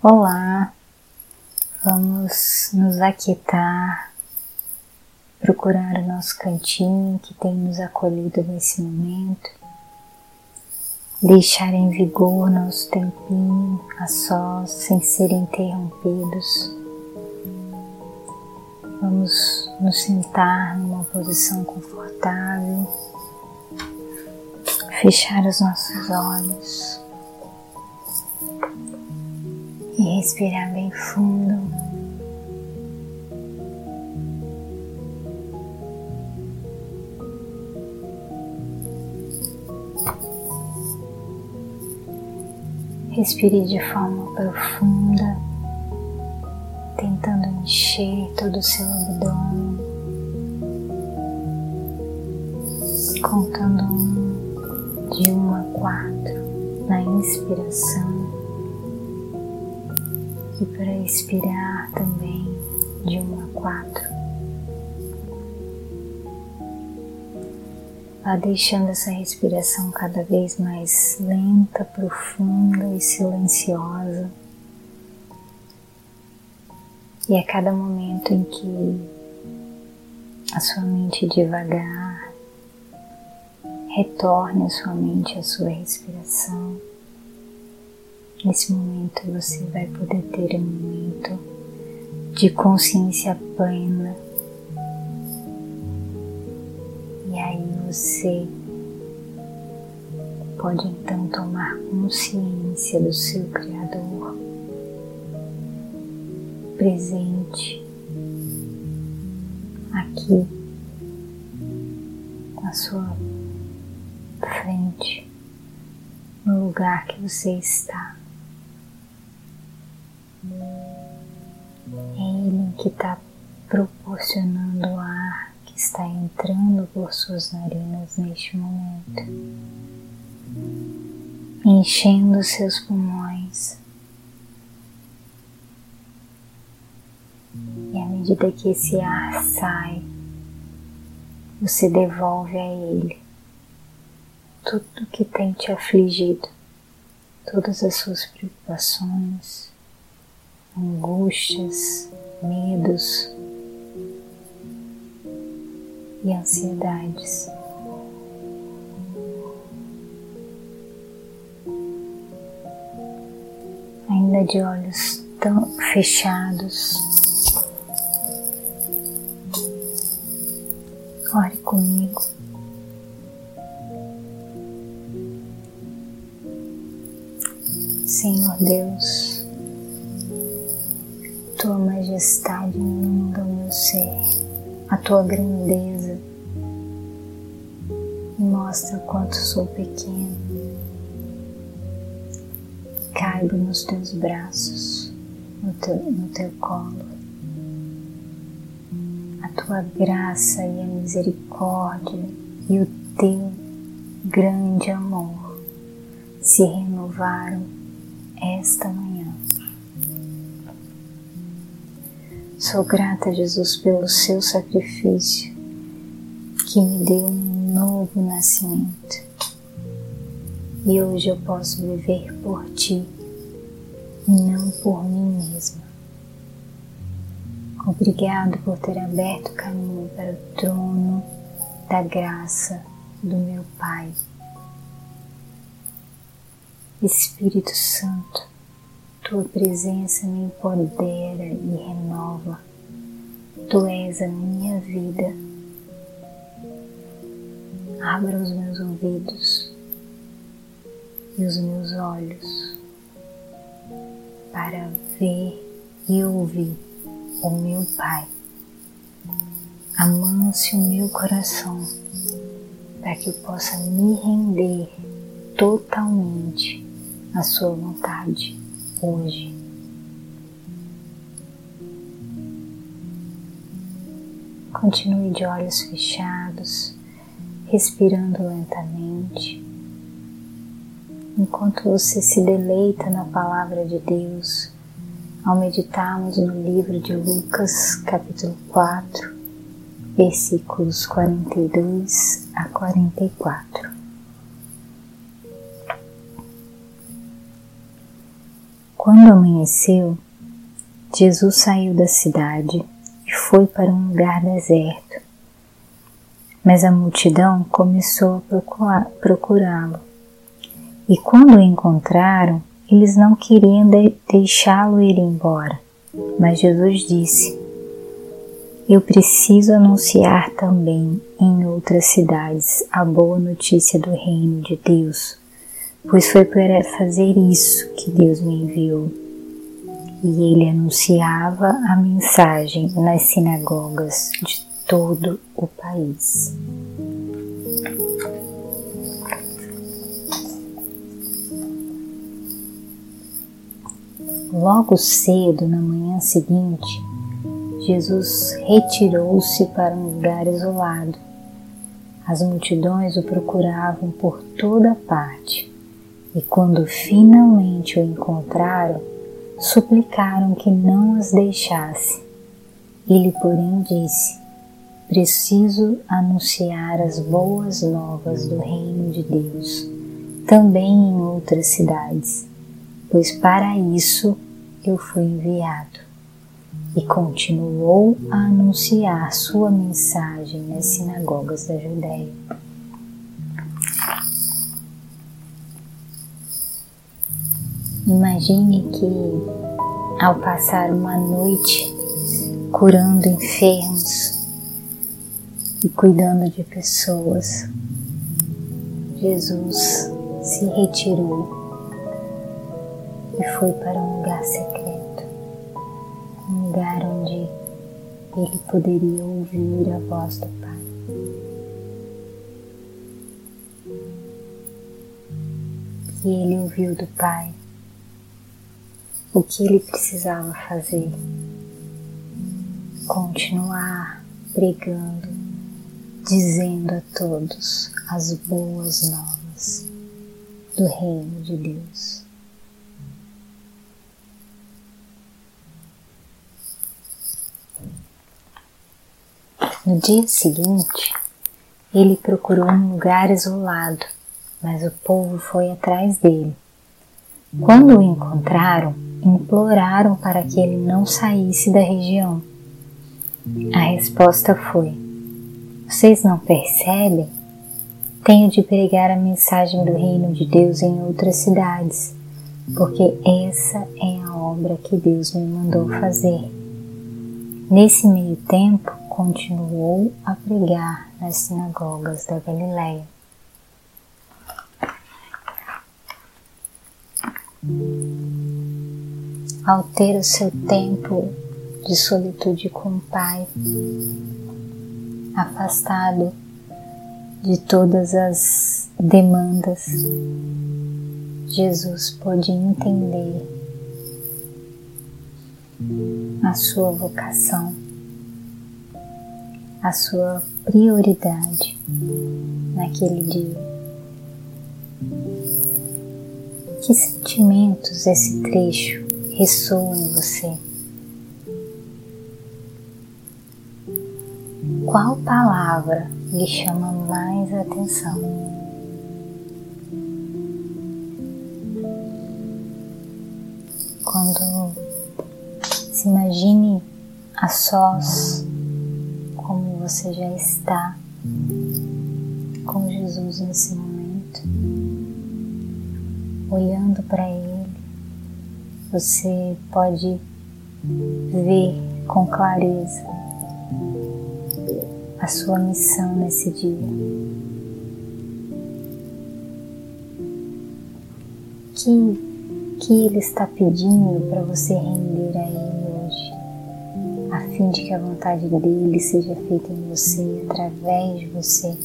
Olá, vamos nos aquietar, procurar o nosso cantinho que tem nos acolhido nesse momento, deixar em vigor nosso tempinho a sós, sem ser interrompidos. Vamos nos sentar numa posição confortável, fechar os nossos olhos e respirar bem fundo. Respire de forma profunda, tentando encher todo o seu abdômen, contando um, de um a quatro na inspiração e para expirar também de 1 a 4. Vá deixando essa respiração cada vez mais lenta, profunda e silenciosa. E a cada momento em que a sua mente devagar retorne a sua mente à sua respiração. Nesse momento você vai poder ter um momento de consciência plena. E aí você pode então tomar consciência do seu Criador presente aqui na sua frente, no lugar que você está. Que está proporcionando o ar que está entrando por suas narinas neste momento, enchendo seus pulmões. E à medida que esse ar sai, você devolve a Ele tudo que tem te afligido, todas as suas preocupações, angústias, medos e ansiedades. Ainda de olhos tão fechados, ore comigo. Senhor Deus, majestade inunda o meu ser, a tua grandeza e mostra quanto sou pequeno. Caibo nos teus braços, no teu, no teu colo. A tua graça e a misericórdia e o teu grande amor se renovaram esta manhã Sou grata, Jesus, pelo seu sacrifício que me deu um novo nascimento. E hoje eu posso viver por ti e não por mim mesma. Obrigado por ter aberto o caminho para o trono da graça do meu Pai. Espírito Santo, tua presença me empodera e renova. Tu és a minha vida. Abra os meus ouvidos e os meus olhos para ver e ouvir o meu Pai. Amance o meu coração para que eu possa me render totalmente à Sua vontade hoje. Continue de olhos fechados, respirando lentamente, enquanto você se deleita na palavra de Deus, ao meditarmos no livro de Lucas, capítulo 4, versículos 42 a 44. Quando amanheceu, Jesus saiu da cidade e foi para um lugar deserto. Mas a multidão começou a procurá-lo. E quando o encontraram, eles não queriam deixá-lo ir embora. Mas Jesus disse: Eu preciso anunciar também em outras cidades a boa notícia do reino de Deus, pois foi para fazer isso que Deus me enviou e ele anunciava a mensagem nas sinagogas de todo o país. Logo cedo, na manhã seguinte, Jesus retirou-se para um lugar isolado. As multidões o procuravam por toda parte e, quando finalmente o encontraram, suplicaram que não as deixasse. Ele, porém, disse: Preciso anunciar as boas novas do Reino de Deus, também em outras cidades, pois para isso eu fui enviado. E continuou a anunciar sua mensagem nas sinagogas da Judéia. Imagine que ao passar uma noite curando enfermos e cuidando de pessoas, Jesus se retirou e foi para um lugar secreto, um lugar onde ele poderia ouvir a voz do Pai. E ele ouviu do Pai o que ele precisava fazer. Continuar pregando, dizendo a todos as boas novas do Reino de Deus. No dia seguinte, ele procurou um lugar isolado, mas o povo foi atrás dele. Quando o encontraram, imploraram para que ele não saísse da região. A resposta foi: Vocês não percebem? Tenho de pregar a mensagem do reino de Deus em outras cidades, porque essa é a obra que Deus me mandou fazer. Nesse meio tempo, continuou a pregar nas sinagogas da Galiléia. Ao ter o seu tempo de solitude com o Pai, afastado de todas as demandas, Jesus pôde entender a sua vocação, a sua prioridade naquele dia. Que sentimentos esse trecho ressoa em você? Qual palavra lhe chama mais atenção? Quando se imagine a sós, como você já está com Jesus nesse momento, olhando para Ele você pode ver com clareza a sua missão nesse dia. Que, que Ele está pedindo para você render a Ele hoje, a fim de que a vontade dele seja feita em você, através de você.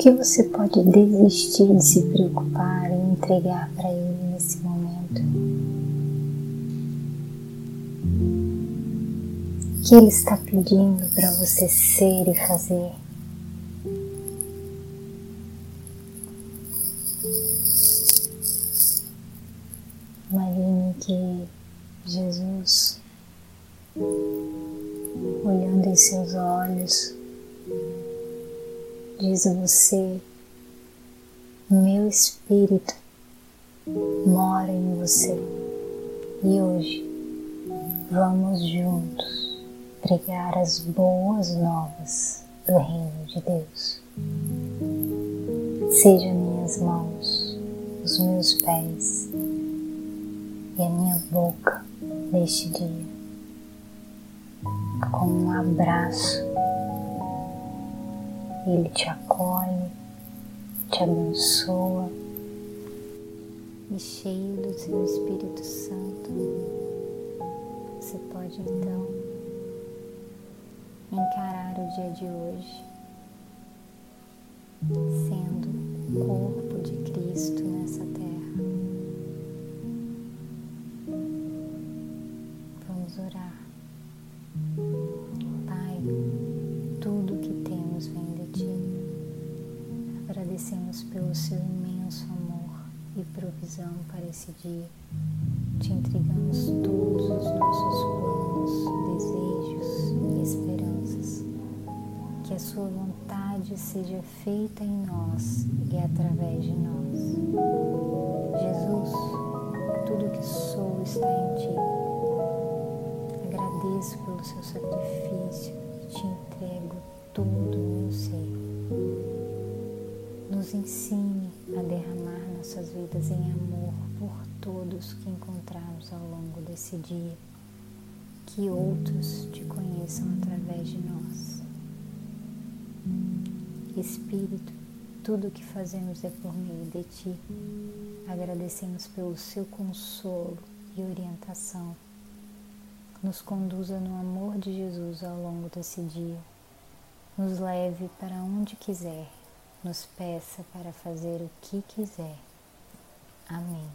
Que você pode desistir de se preocupar e entregar para Ele nesse momento? O que Ele está pedindo para você ser e fazer? Imagine que Jesus, olhando em seus olhos, diz a você: Meu espírito mora em você. E hoje vamos juntos pregar as boas novas do Reino de Deus. Seja minhas mãos, os meus pés e a minha boca neste dia, como um abraço. Ele te acolhe, te abençoa e cheio do seu Espírito Santo, você pode então encarar o dia de hoje sendo o corpo de Cristo nessa terra. Provisão para esse dia. Te entregamos todos os nossos planos, desejos e esperanças. Que a Sua vontade seja feita em nós e através de nós. Jesus, tudo que sou está em Ti. Agradeço pelo Seu sacrifício e te entrego todo o meu ser. Nos ensine a derramar nossas vidas em amor por todos que encontrarmos ao longo desse dia, que outros te conheçam através de nós. Espírito, tudo o que fazemos é por meio de Ti. Agradecemos pelo Seu consolo e orientação. Nos conduza no amor de Jesus ao longo desse dia. Nos leve para onde quiser. Nos peça para fazer o que quiser. Amém.